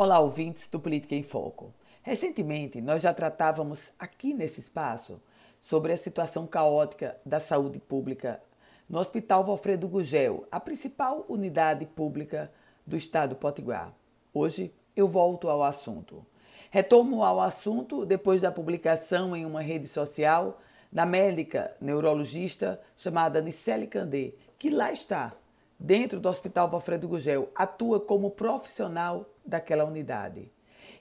Olá, ouvintes do Política em Foco. Recentemente, nós já tratávamos aqui nesse espaço sobre a situação caótica da saúde pública no Hospital Valfredo Gugel, a principal unidade pública do estado Potiguar. Hoje eu volto ao assunto. Retomo ao assunto depois da publicação em uma rede social da médica neurologista chamada Nicele Candê, que lá está, dentro do Hospital Valfredo Gugel, atua como profissional daquela unidade.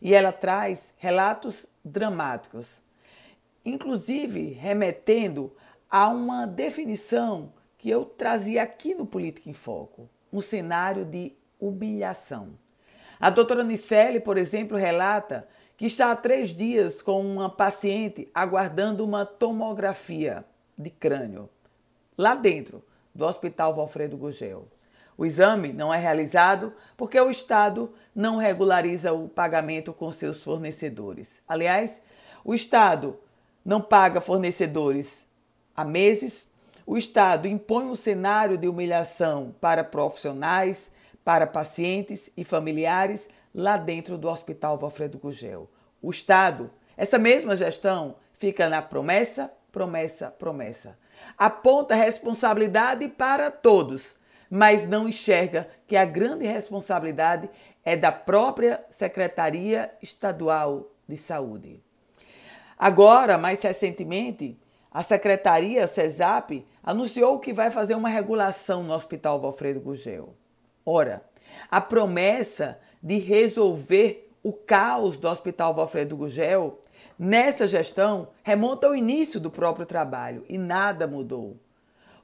E ela traz relatos dramáticos, inclusive remetendo a uma definição que eu trazia aqui no Política em Foco, um cenário de humilhação. A doutora Nicele, por exemplo, relata que está há três dias com uma paciente aguardando uma tomografia de crânio, lá dentro do Hospital Valfredo Gugel. O exame não é realizado porque o Estado não regulariza o pagamento com seus fornecedores. Aliás, o Estado não paga fornecedores há meses. O Estado impõe um cenário de humilhação para profissionais, para pacientes e familiares lá dentro do Hospital Valfredo Gugel. O Estado, essa mesma gestão, fica na promessa, promessa, promessa. Aponta responsabilidade para todos mas não enxerga que a grande responsabilidade é da própria Secretaria Estadual de Saúde. Agora, mais recentemente, a Secretaria CESAP anunciou que vai fazer uma regulação no Hospital Valfredo Gugel. Ora, a promessa de resolver o caos do Hospital Valfredo Gugel nessa gestão remonta ao início do próprio trabalho e nada mudou.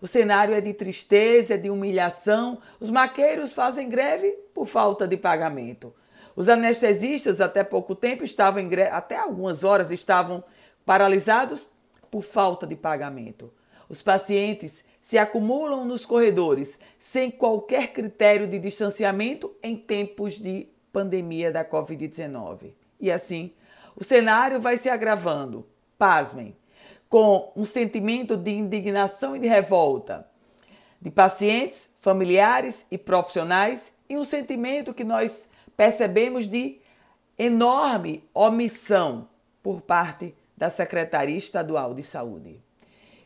O cenário é de tristeza, de humilhação. Os maqueiros fazem greve por falta de pagamento. Os anestesistas, até pouco tempo, estavam em greve, até algumas horas estavam paralisados por falta de pagamento. Os pacientes se acumulam nos corredores sem qualquer critério de distanciamento em tempos de pandemia da Covid-19. E assim, o cenário vai se agravando. Pasmem, com um sentimento de indignação e de revolta de pacientes, familiares e profissionais e um sentimento que nós percebemos de enorme omissão por parte da Secretaria Estadual de Saúde.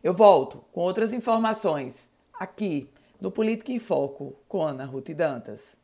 Eu volto com outras informações aqui no Política em Foco com Ana Ruth Dantas.